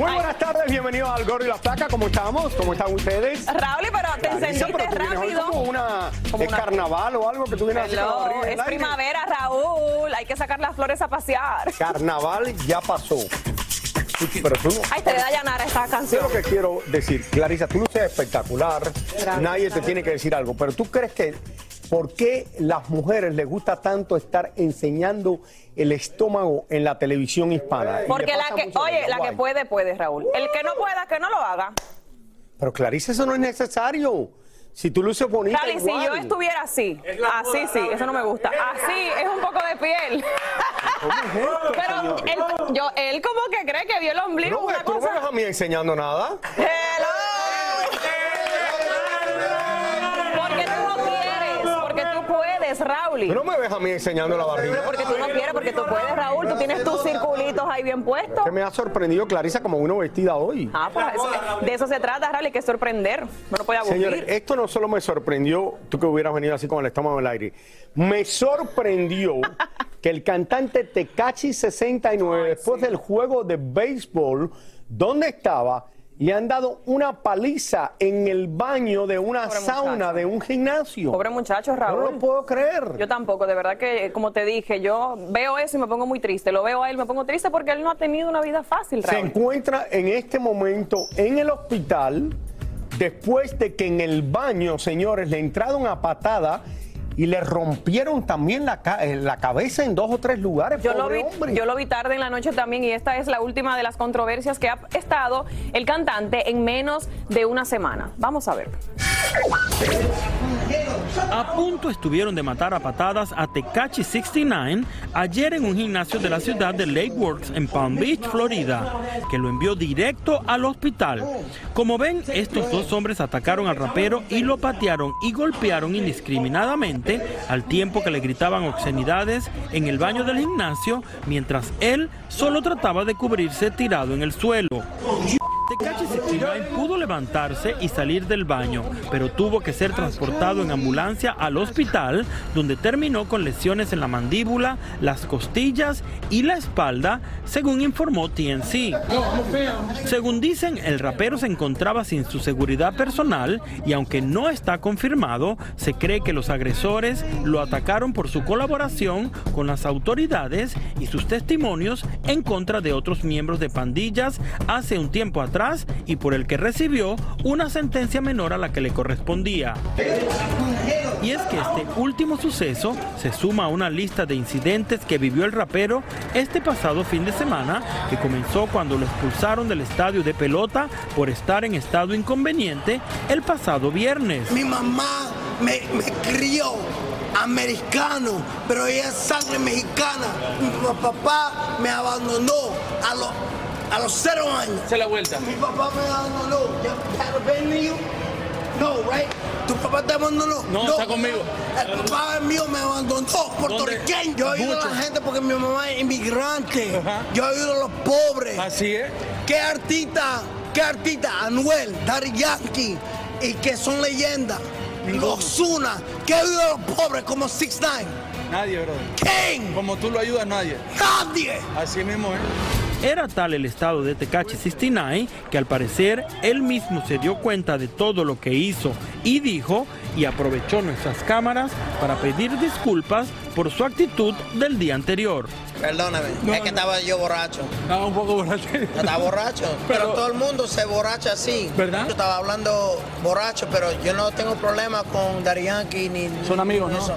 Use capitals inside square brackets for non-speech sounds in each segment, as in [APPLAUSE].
Muy buenas tardes, bienvenidos al Gordo y la Flaca, ¿cómo estamos? ¿Cómo están ustedes? Raúl, pero te encendiste pero tú vienes hoy rápido. como una, Como ¿es una- carnaval o algo que tú vienes Hello, el es primavera, Raúl. Hay que sacar las flores a pasear. Carnaval ya pasó. Pero tú no. Ay, te da Yanara esta Yo canción. lo que quiero decir, Clarisa, tú luces espectacular, nadie te tiene que decir algo, pero tú crees que ¿por qué las mujeres les gusta tanto estar enseñando el estómago en la televisión hispana? Porque la que, oye, la que puede, puede, Raúl. El que no pueda, que no lo haga. Pero Clarisa, eso no es necesario. Si tú luces bonita Cali, si yo estuviera así, así sí, eso no me gusta. Así es un poco de piel. [LAUGHS] ¿Cómo es esto, Pero él, yo, él como que cree que vio el ombligo, No, me- una tú no me a mí enseñando nada. Raúl. Tú no me ves a mí enseñando la barriga. Porque tú no quieres, porque tú puedes, Raúl. Tú tienes tus circulitos ahí bien puestos. Que me ha sorprendido Clarisa como uno vestida hoy. Ah, pues eso- de eso se trata, Raúl, hay que sorprender. No lo puede aburrir. Señores, esto no solo me sorprendió, tú que hubieras venido así con el estómago en el aire, me sorprendió [LAUGHS] que el cantante Tecachi 69, después del juego de béisbol, donde estaba, le han dado una paliza en el baño de una Pobre sauna muchacho. de un gimnasio. Pobre muchacho, no Raúl. lo puedo creer. Yo tampoco, de verdad que, como te dije, yo veo eso y me pongo muy triste. Lo veo a él, me pongo triste porque él no ha tenido una vida fácil, Se Raúl. encuentra en este momento en el hospital después de que en el baño, señores, le entraron a patada y le rompieron también la, eh, la cabeza en dos o tres lugares. Yo lo, vi, hombre. yo lo vi tarde en la noche también y esta es la última de las controversias que ha estado el cantante en menos de una semana. Vamos a ver. A punto estuvieron de matar a patadas a Tecachi 69 ayer en un gimnasio de la ciudad de Lake Works en Palm Beach, Florida, que lo envió directo al hospital. Como ven, estos dos hombres atacaron al rapero y lo patearon y golpearon indiscriminadamente al tiempo que le gritaban obscenidades en el baño del gimnasio mientras él solo trataba de cubrirse tirado en el suelo. Tecachi 69 pudo levantarse y salir del baño, pero tuvo que ser transportado en ambulancia al hospital, donde terminó con lesiones en la mandíbula, las costillas y la espalda, según informó TNC. Según dicen, el rapero se encontraba sin su seguridad personal y aunque no está confirmado, se cree que los agresores lo atacaron por su colaboración con las autoridades y sus testimonios en contra de otros miembros de pandillas hace un tiempo atrás y por el que recibió una sentencia menor a la que le correspondía. Y es que este último suceso se suma a una lista de incidentes que vivió el rapero este pasado fin de semana, que comenzó cuando lo expulsaron del estadio de pelota por estar en estado inconveniente el pasado viernes. Mi mamá me, crió americano, pero ella es sangre mexicana. Mi papá me abandonó a los a los cero años. Se la vuelta. Mi papá me abandonó. ¿Ya had a baby you? No, right? ¿Tu papá te abandonó? No, está conmigo. El papá mío me abandonó, puertorriqueño. Yo ayudo a la Mucho. gente porque mi mamá es inmigrante. Ajá. Yo ayudo a los pobres. Así es. ¿Qué artista, qué artista, Anuel, Daddy Yankee, y que son leyendas? Ozuna, ¿qué ayuda a los pobres como 6 9 Nadie, brother. ¿Quién? Como tú lo ayudas, nadie. Nadie. Así mismo es. Era tal el estado de Tecachi 69 que al parecer él mismo se dio cuenta de todo lo que hizo y dijo y aprovechó nuestras cámaras para pedir disculpas por su actitud del día anterior. Perdóname, No, es que estaba yo borracho. Estaba un poco borracho. Estaba borracho, [LAUGHS] pero, Pero- todo el mundo se borracha así. ¿Verdad? Yo estaba hablando borracho, pero yo no tengo problema con Yankee ni. Son ni amigos, ¿no? eso.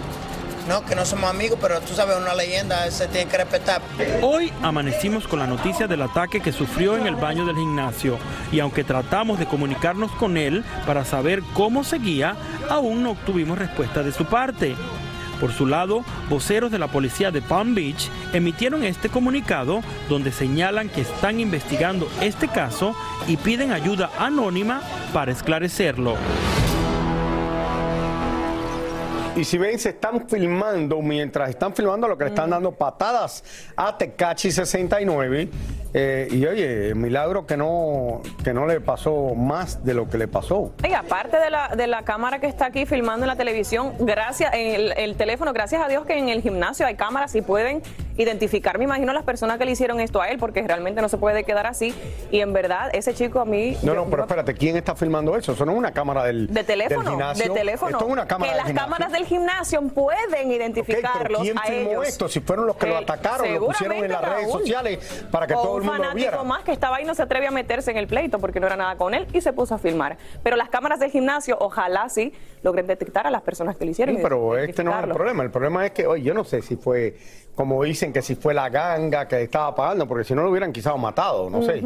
No, que no somos amigos, pero tú sabes, una leyenda se tiene que respetar. Hoy amanecimos con la noticia del ataque que sufrió en el baño del gimnasio y aunque tratamos de comunicarnos con él para saber cómo seguía, aún no obtuvimos respuesta de su parte. Por su lado, voceros de la policía de Palm Beach emitieron este comunicado donde señalan que están investigando este caso y piden ayuda anónima para esclarecerlo. Y si ven, se están filmando, mientras están filmando, lo que le están dando patadas a Tecachi 69. eh, y oye, milagro que no, que no le pasó más de lo que le pasó. Y aparte de la, de la cámara que está aquí filmando en la televisión, gracias, en el, el teléfono, gracias a Dios que en el gimnasio hay cámaras y pueden identificar, me imagino, las personas que le hicieron esto a él, porque realmente no se puede quedar así. Y en verdad, ese chico a mí. No, no, pero espérate, ¿quién está filmando eso? Eso no es una cámara del, de del teléfono, gimnasio. de teléfono. Esto es una cámara que del las gimnasio. cámaras del gimnasio pueden Ok, pero identificarlos ¿quién a filmó ellos. esto? Si fueron los que lo Eh, atacaron, lo pusieron en las redes sociales para que O todo el un mundo lo fanático viera. más que estaba ahí no se atreve a meterse en el pleito porque no era nada con él y se puso a filmar. Pero las cámaras del gimnasio, ojalá sí logren detectar a las personas que lo hicieron. Sí, pero este no es el problema. El problema es que, oye, yo no sé si fue, como dicen, que si fue la ganga que estaba pagando, porque si no lo hubieran quizás matado, no sé.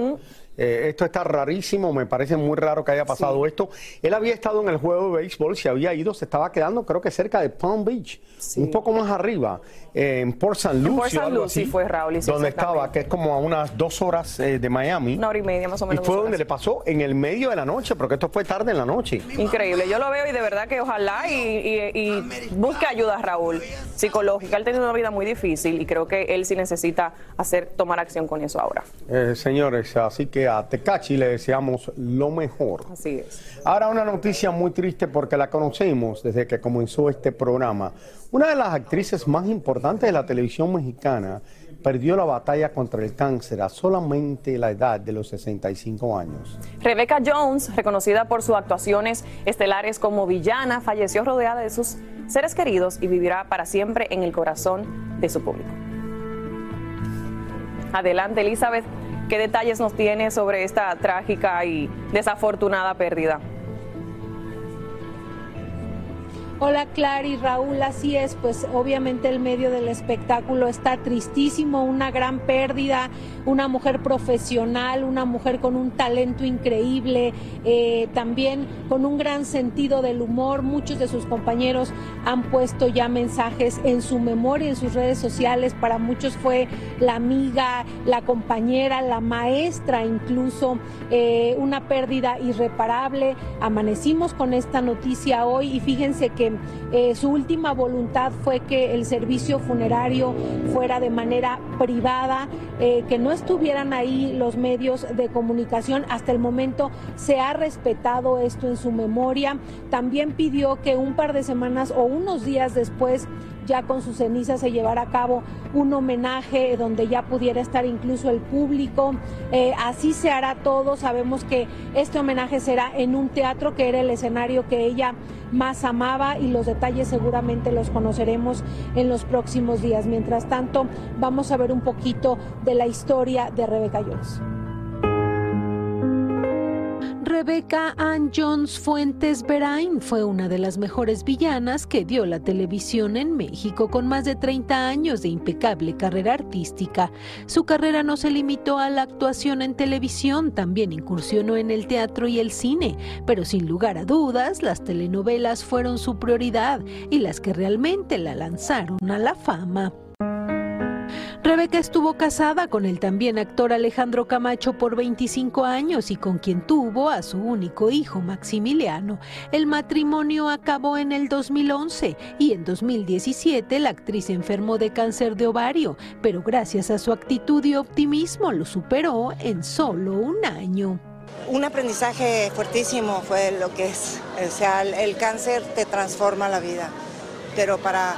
Eh, esto está rarísimo, me parece muy raro que haya pasado esto. Él había estado en el juego de béisbol, se había ido, se estaba quedando creo que cerca de Palm Beach, un poco más arriba, eh, en Port St. Lucie. Port así, fue, Raúl, y donde estaba, que es como a unas dos horas eh, de Miami. Una hora y media más o Y menos. fue dos donde horas. le pasó en el medio de la noche, porque esto fue tarde en la noche. Increíble, yo lo veo y de verdad que ojalá y, y- y busque ayuda, Raúl, psicológica. Él tiene una vida muy difícil y creo que él sí necesita hacer, tomar acción con eso ahora. Eh, señores, así que a Tecachi le deseamos lo mejor. Así es. Ahora una noticia muy triste porque la conocemos desde que comenzó este programa. Una de las actrices más importantes de la televisión mexicana perdió la batalla contra el cáncer a solamente la edad de los 65 años. Rebecca Jones, reconocida por sus actuaciones estelares como villana, falleció rodeada de sus seres queridos y vivirá para siempre en el corazón de su público. Adelante, Elizabeth, ¿qué detalles nos tiene sobre esta trágica y desafortunada pérdida? Hola Clara y Raúl, así es, pues obviamente el medio del espectáculo está tristísimo, una gran pérdida, una mujer profesional, una mujer con un talento increíble, eh, también con un gran sentido del humor. Muchos de sus compañeros han puesto ya mensajes en su memoria, en sus redes sociales. Para muchos fue la amiga, la compañera, la maestra, incluso eh, una pérdida irreparable. Amanecimos con esta noticia hoy y fíjense que eh, su última voluntad fue que el servicio funerario fuera de manera privada, eh, que no estuvieran ahí los medios de comunicación. Hasta el momento se ha respetado esto en su memoria. También pidió que un par de semanas o unos días después ya con sus cenizas se llevara a cabo un homenaje donde ya pudiera estar incluso el público. Eh, así se hará todo. Sabemos que este homenaje será en un teatro que era el escenario que ella más amaba y los detalles seguramente los conoceremos en los próximos días. Mientras tanto, vamos a ver un poquito de la historia de Rebeca Jones. Rebecca Ann Jones Fuentes Berain fue una de las mejores villanas que dio la televisión en México con más de 30 años de impecable carrera artística. Su carrera no se limitó a la actuación en televisión, también incursionó en el teatro y el cine, pero sin lugar a dudas las telenovelas fueron su prioridad y las que realmente la lanzaron a la fama. Rebeca estuvo casada con el también actor Alejandro Camacho por 25 años y con quien tuvo a su único hijo Maximiliano. El matrimonio acabó en el 2011 y en 2017 la actriz enfermó de cáncer de ovario, pero gracias a su actitud y optimismo lo superó en solo un año. Un aprendizaje fuertísimo fue lo que es, o sea, el, el cáncer te transforma la vida, pero para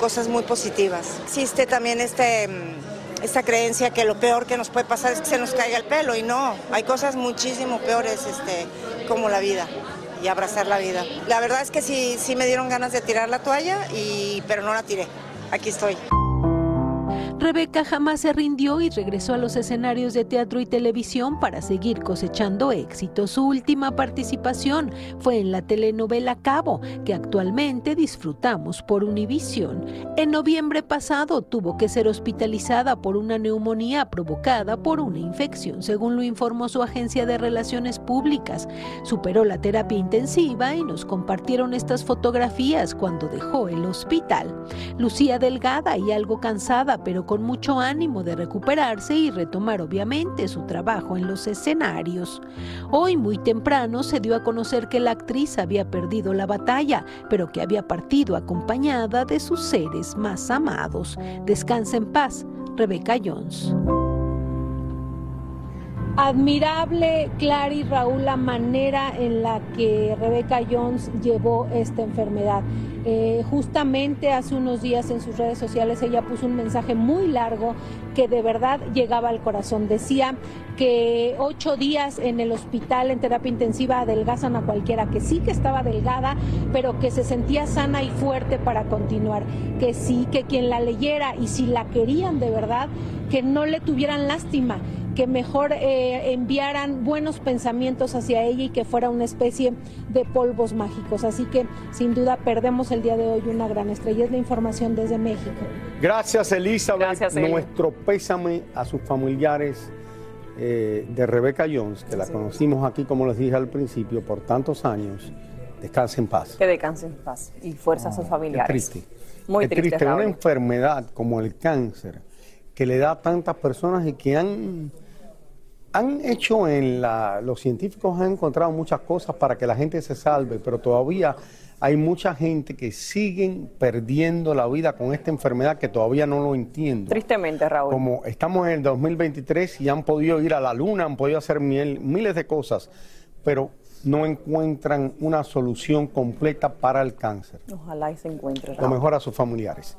cosas muy positivas. Existe también este, mm, esta creencia que lo peor que nos puede pasar es que se nos caiga el pelo y no, hay cosas muchísimo peores este, como la vida y abrazar la vida. La verdad es que sí, sí me dieron ganas de tirar la toalla, y, pero no la tiré. Aquí estoy. Rebeca jamás se rindió y regresó a los escenarios de teatro y televisión para seguir cosechando éxito. Su última participación fue en la telenovela Cabo, que actualmente disfrutamos por Univisión. En noviembre pasado tuvo que ser hospitalizada por una neumonía provocada por una infección, según lo informó su agencia de relaciones públicas. Superó la terapia intensiva y nos compartieron estas fotografías cuando dejó el hospital. Lucía delgada y algo cansada, pero con mucho ánimo de recuperarse y retomar obviamente su trabajo en los escenarios. Hoy muy temprano se dio a conocer que la actriz había perdido la batalla, pero que había partido acompañada de sus seres más amados. Descansa en paz, Rebeca Jones. Admirable, Clara y Raúl, la manera en la que Rebeca Jones llevó esta enfermedad. Eh, justamente hace unos días en sus redes sociales ella puso un mensaje muy largo que de verdad llegaba al corazón. Decía que ocho días en el hospital en terapia intensiva adelgazan a cualquiera, que sí que estaba delgada, pero que se sentía sana y fuerte para continuar, que sí, que quien la leyera y si la querían de verdad, que no le tuvieran lástima que mejor eh, enviaran buenos pensamientos hacia ella y que fuera una especie de polvos mágicos. Así que sin duda perdemos el día de hoy una gran estrella. Es la información desde México. Gracias Elizabeth. Gracias, Eli. Nuestro pésame a sus familiares eh, de Rebeca Jones, que la conocimos aquí, como les dije al principio, por tantos años. Descanse en paz. Que descanse en paz y fuerza a sus Qué familiares. triste. Muy Qué triste, Una enfermedad como el cáncer que le da a tantas personas y que han, han hecho en la. Los científicos han encontrado muchas cosas para que la gente se salve, pero todavía hay mucha gente que siguen perdiendo la vida con esta enfermedad que todavía no lo entiendo. Tristemente, Raúl. Como estamos en el 2023 y han podido ir a la luna, han podido hacer miel- miles de cosas, pero no encuentran una solución completa para el cáncer. Ojalá y se encuentre, Lo Raúl. mejor a sus familiares.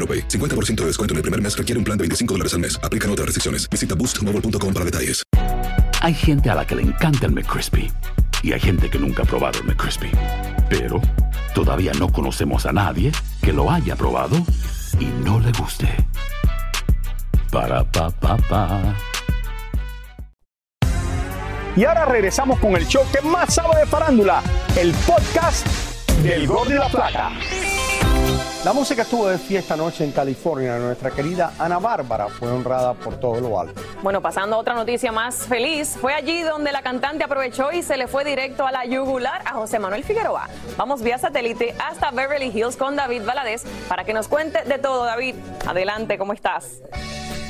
AroPay. 50% de descuento en el primer mes requiere un plan de 25 dólares al mes. Aplican otras restricciones. Visita boostmobile.com para detalles. Hay gente a la que le encanta el McCrispy y hay gente que nunca ha probado el McCrispy. Pero todavía no conocemos a nadie que lo haya probado y no le guste. Para pa pa pa. Y ahora regresamos con el show que más sabe de farándula, el podcast del Gordo y la Flaca. La música estuvo de fiesta anoche en California. Nuestra querida Ana Bárbara fue honrada por todo lo alto. Bueno, pasando a otra noticia más feliz, fue allí donde la cantante aprovechó y se le fue directo a la yugular a José Manuel Figueroa. Vamos vía satélite hasta Beverly Hills con David Valadez para que nos cuente de todo. David, adelante, ¿cómo estás?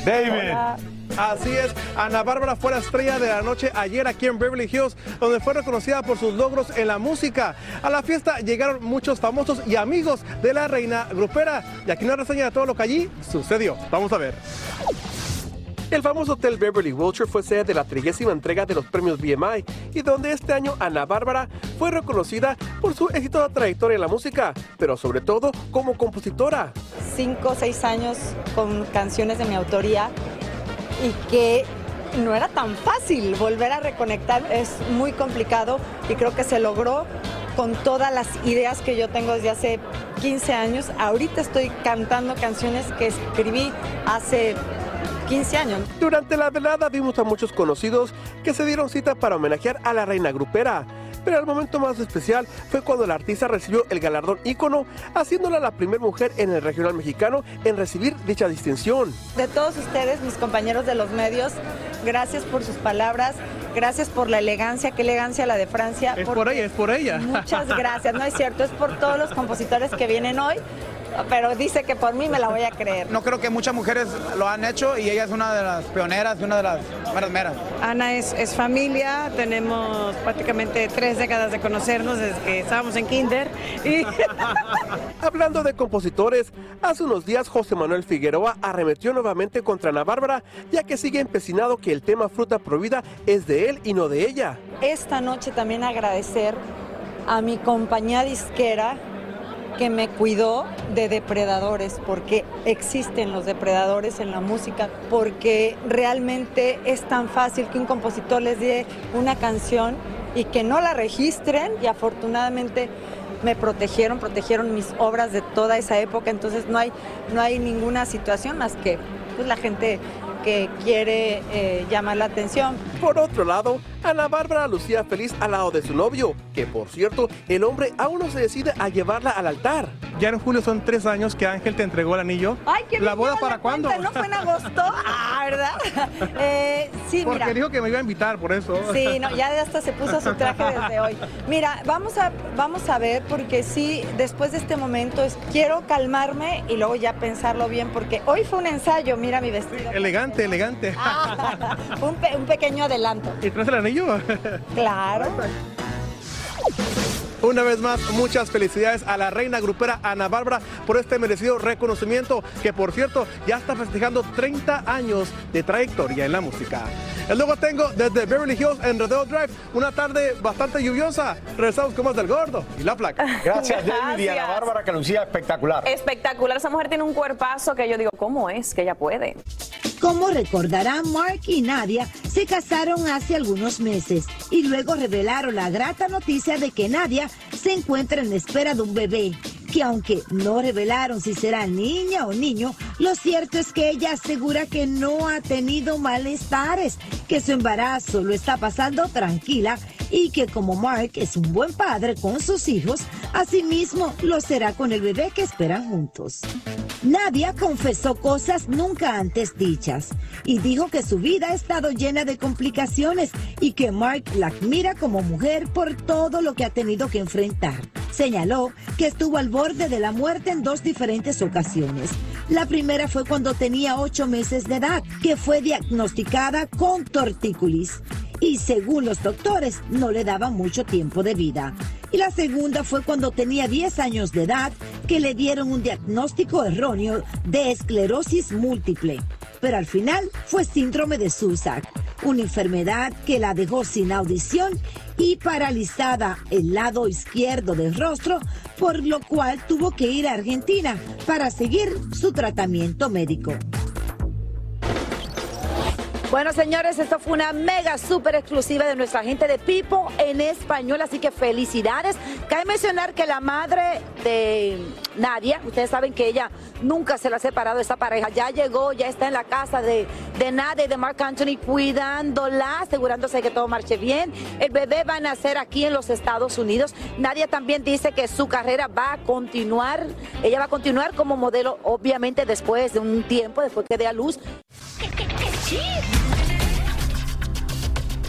David. Así es, Ana Bárbara fue la estrella de la noche ayer aquí en Beverly Hills, donde fue reconocida por sus logros en la música. A la fiesta llegaron muchos famosos y amigos de la reina grupera. Y aquí una reseña de todo lo que allí sucedió. Vamos a ver. El famoso Hotel Beverly Wilshire fue sede de la trigésima entrega de los premios BMI y donde este año Ana Bárbara fue reconocida por su exitosa trayectoria en la música, pero sobre todo como compositora. Cinco o seis años con canciones de mi autoría y que no era tan fácil volver a reconectar, es muy complicado y creo que se logró con todas las ideas que yo tengo desde hace 15 años. Ahorita estoy cantando canciones que escribí hace 15 años. Durante la velada vimos a muchos conocidos que se dieron cita para homenajear a la reina grupera. Pero el momento más especial fue cuando la artista recibió el galardón ícono, haciéndola la primera mujer en el regional mexicano en recibir dicha distinción. De todos ustedes, mis compañeros de los medios, gracias por sus palabras, gracias por la elegancia, qué elegancia la de Francia. Es por ella, es por ella. Muchas gracias, no es cierto, es por todos los compositores que vienen hoy pero dice que por mí me la voy a creer. No creo que muchas mujeres lo han hecho y ella es una de las pioneras y una de las meras meras. Ana es, es familia, tenemos prácticamente tres décadas de conocernos desde que estábamos en kinder. Y... [LAUGHS] Hablando de compositores, hace unos días José Manuel Figueroa arremetió nuevamente contra Ana Bárbara, ya que sigue empecinado que el tema Fruta Prohibida es de él y no de ella. Esta noche también agradecer a mi compañía disquera que me cuidó de depredadores, porque existen los depredadores en la música, porque realmente es tan fácil que un compositor les dé una canción y que no la registren y afortunadamente me protegieron, protegieron mis obras de toda esa época, entonces no hay, no hay ninguna situación más que pues, la gente que quiere eh, llamar la atención. Por otro lado, Ana Bárbara lucía feliz al lado de su novio, que por cierto, el hombre aún no se decide a llevarla al altar. Ya en julio son tres años que Ángel te entregó el anillo. Ay, qué ¿La boda para cuándo? ¿No fue en agosto? [LAUGHS] Ah, ¿verdad? Eh, sí, Porque dijo que me iba a invitar, por eso. Sí, no, ya hasta se puso su traje desde hoy. Mira, vamos a, vamos a ver, porque sí, después de este momento es, quiero calmarme y luego ya pensarlo bien, porque hoy fue un ensayo, mira mi vestido. elegante, elegante. Ah, [LAUGHS] un, un, pequeño adelanto. ¿Y traes el anillo? Claro. Una vez más, muchas felicidades a la reina grupera Ana Bárbara por este merecido reconocimiento que, por cierto, ya está festejando 30 años de trayectoria en la música. Y luego tengo desde Beverly Hills en Rodeo Drive una tarde bastante lluviosa. Regresamos con más del gordo y la placa. [LAUGHS] Gracias, David y Ana Bárbara, que lucía espectacular. Espectacular. Esa mujer tiene un cuerpazo que yo digo, ¿cómo es que ella puede? Como recordarán, Mark y Nadia se casaron hace algunos meses y luego revelaron la grata noticia de que Nadia se encuentra en espera de un bebé que aunque no revelaron si será niña o niño, lo cierto es que ella asegura que no ha tenido malestares, que su embarazo lo está pasando tranquila y que como Mark es un buen padre con sus hijos, asimismo lo será con el bebé que esperan juntos. Nadia confesó cosas nunca antes dichas y dijo que su vida ha estado llena de complicaciones y que Mark la admira como mujer por todo lo que ha tenido que enfrentar. Señaló que estuvo al borde de la muerte en dos diferentes ocasiones. La primera fue cuando tenía ocho meses de edad, que fue diagnosticada con tortícolis y según los doctores no le daban mucho tiempo de vida. Y la segunda fue cuando tenía 10 años de edad que le dieron un diagnóstico erróneo de esclerosis múltiple. Pero al final fue síndrome de Susak, una enfermedad que la dejó sin audición y paralizada el lado izquierdo del rostro, por lo cual tuvo que ir a Argentina para seguir su tratamiento médico. Bueno, señores, esto fue una mega súper exclusiva de nuestra gente de Pipo en español, así que felicidades. Cabe mencionar que la madre de Nadia, ustedes saben que ella nunca se la ha separado de esa pareja, ya llegó, ya está en la casa de, de Nadia y de Mark Anthony cuidándola, asegurándose que todo marche bien. El bebé va a nacer aquí en los Estados Unidos. Nadia también dice que su carrera va a continuar, ella va a continuar como modelo, obviamente después de un tiempo, después que dé a luz.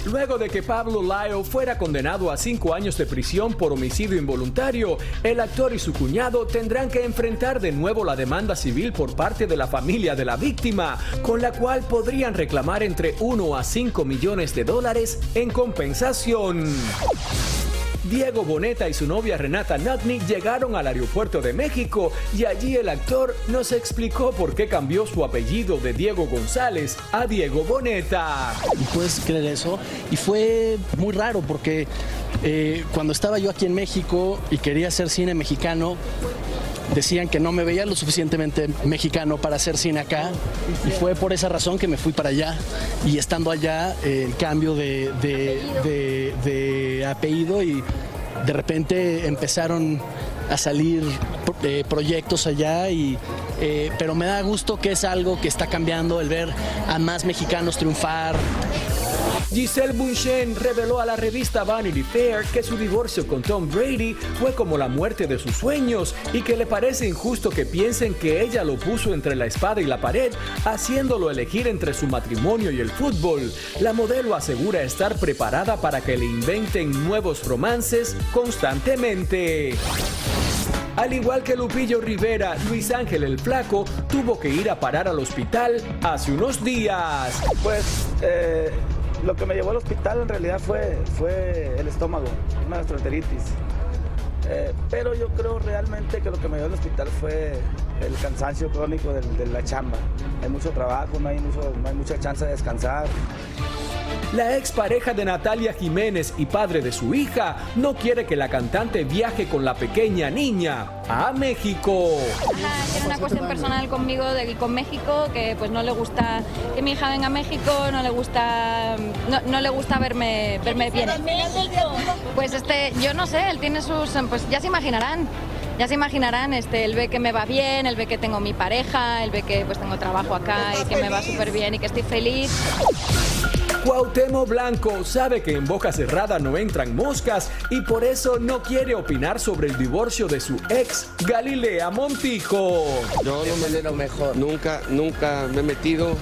Luego de que Pablo Lyle fuera condenado a cinco años de prisión por homicidio involuntario, el actor y su cuñado tendrán que enfrentar de nuevo la demanda civil por parte de la familia de la víctima, con la cual podrían reclamar entre 1 a 5 millones de dólares en compensación. Diego Boneta y su novia Renata Nutney llegaron al aeropuerto de México y allí el actor nos explicó por qué cambió su apellido de Diego González a Diego Boneta. ¿Y puedes creer eso? Y fue muy raro porque eh, cuando estaba yo aquí en México y quería hacer cine mexicano, decían que no me veía lo suficientemente mexicano para hacer cine acá y fue por esa razón que me fui para allá. Y estando allá eh, el cambio de, apellido y de repente empezaron a salir eh, proyectos allá y eh, pero me da gusto que es algo que está cambiando el ver a más mexicanos triunfar Giselle Bunchen reveló a la revista Vanity Fair que su divorcio con Tom Brady fue como la muerte de sus sueños y que le parece injusto que piensen que ella lo puso entre la espada y la pared, haciéndolo elegir entre su matrimonio y el fútbol. La modelo asegura estar preparada para que le inventen nuevos romances constantemente. Al igual que Lupillo Rivera, Luis Ángel el Flaco tuvo que ir a parar al hospital hace unos días. Pues eh, lo que me llevó al hospital en realidad fue, fue el estómago, una gastroenteritis. Eh, pero yo creo realmente que lo que me llevó al hospital fue el cansancio crónico de, la chamba. Hay mucho trabajo, no hay, mucho, no hay mucha chance de descansar. La expareja de Natalia Jiménez y padre de su hija no quiere que la cantante viaje con la pequeña niña a México. Es una cuestión personal conmigo de, con México que pues no le gusta que mi hija venga a México, no le gusta no, no le gusta verme verme bien. Pues este, yo no sé, él tiene sus pues ya se imaginarán. Ya se imaginarán, este, él ve que me va bien, él ve que tengo mi pareja, él ve que pues tengo trabajo acá y que me va súper bien y que estoy feliz. Cuauhtémoc Blanco sabe que en boca cerrada no entran moscas y por eso no quiere opinar sobre el divorcio de su ex Galilea Montijo. Yo no me lo mejor. Nunca, nunca me he metido.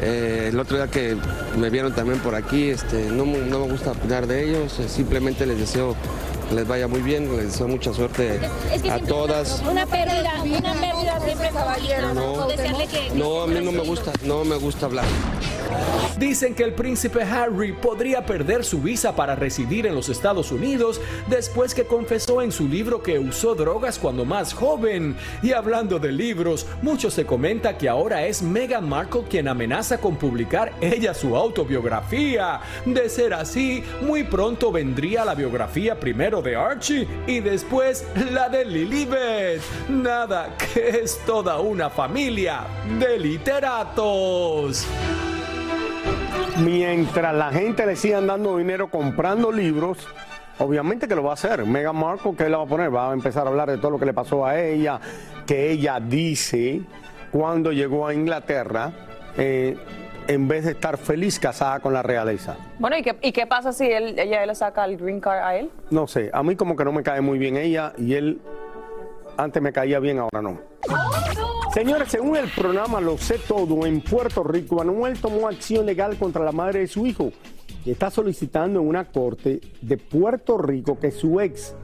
Eh, el otro día que me vieron también por aquí, este, no, me- no me gusta opinar de ellos. eh, simplemente les deseo que les vaya muy bien, les deseo mucha suerte a todas. Una pérdida, una pérdida siempre caballero. No, no, a mí no me gusta, no me gusta hablar. Dicen que el príncipe Harry podría perder su visa para residir en los Estados Unidos después que confesó en su libro que usó drogas cuando más joven. Y hablando de libros, mucho se comenta que ahora es Meghan Markle quien amenaza con publicar ella su autobiografía. De ser así, muy pronto vendría la biografía primero de Archie y después la de Lilibet. Nada, que es toda una familia de literatos. Mientras la gente le sigan dando dinero comprando libros, obviamente que lo va a hacer. Meghan Markle, ¿qué le va a poner? Va a empezar a hablar de todo lo que le pasó a ella, que ella dice cuando llegó a Inglaterra, eh, en vez de estar feliz casada con la realeza. Bueno, ¿y qué, y qué pasa si él, ella le saca el green card a él? No sé, a mí como que no me cae muy bien ella y él antes me caía bien, ahora no. Señores, según el programa Lo sé todo, en Puerto Rico, Anuel tomó acción legal contra la madre de su hijo y está solicitando en una corte de Puerto Rico que su ex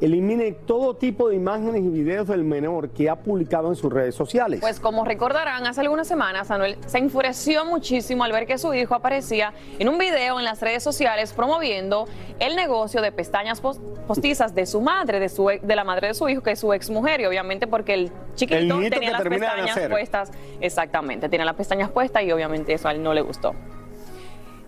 elimine todo tipo de imágenes y videos del menor que ha publicado en sus redes sociales. Pues como recordarán, hace algunas semanas Anuel se enfureció muchísimo al ver que su hijo aparecía en un video en las redes sociales promoviendo el negocio de pestañas pos- postizas de su madre, de, su, ex- de la madre de su hijo, que es su ex mujer, y obviamente porque el chiquito El tenía las pestañas puestas, exactamente, tenía las pestañas puestas y obviamente eso a él no le gustó.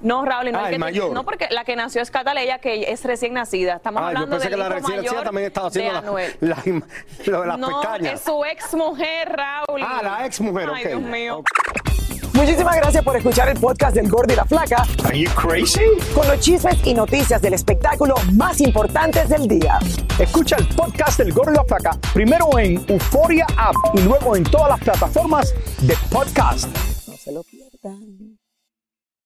No, Raúl, no, Ah, el el que mayor. no porque la que nació es Cataleya, que es recién nacida. Estamos Ah, yo hablando pensé del que la hijo recién nacida también estaba de haciendo la, Anuel. [LAUGHS] la im- lo de las no, pestañas. es su ex mujer, Raúl. Ah, la ex mujer, Ay, ok. Dios mío. Muchísimas gracias por escuchar el podcast del Gordo y la Flaca. Are you crazy? Con los chismes y noticias del espectáculo más importantes del día. Escucha el podcast del Gordo y la Flaca primero en Euforia App y luego en todas las plataformas de podcast. No se lo pierdan.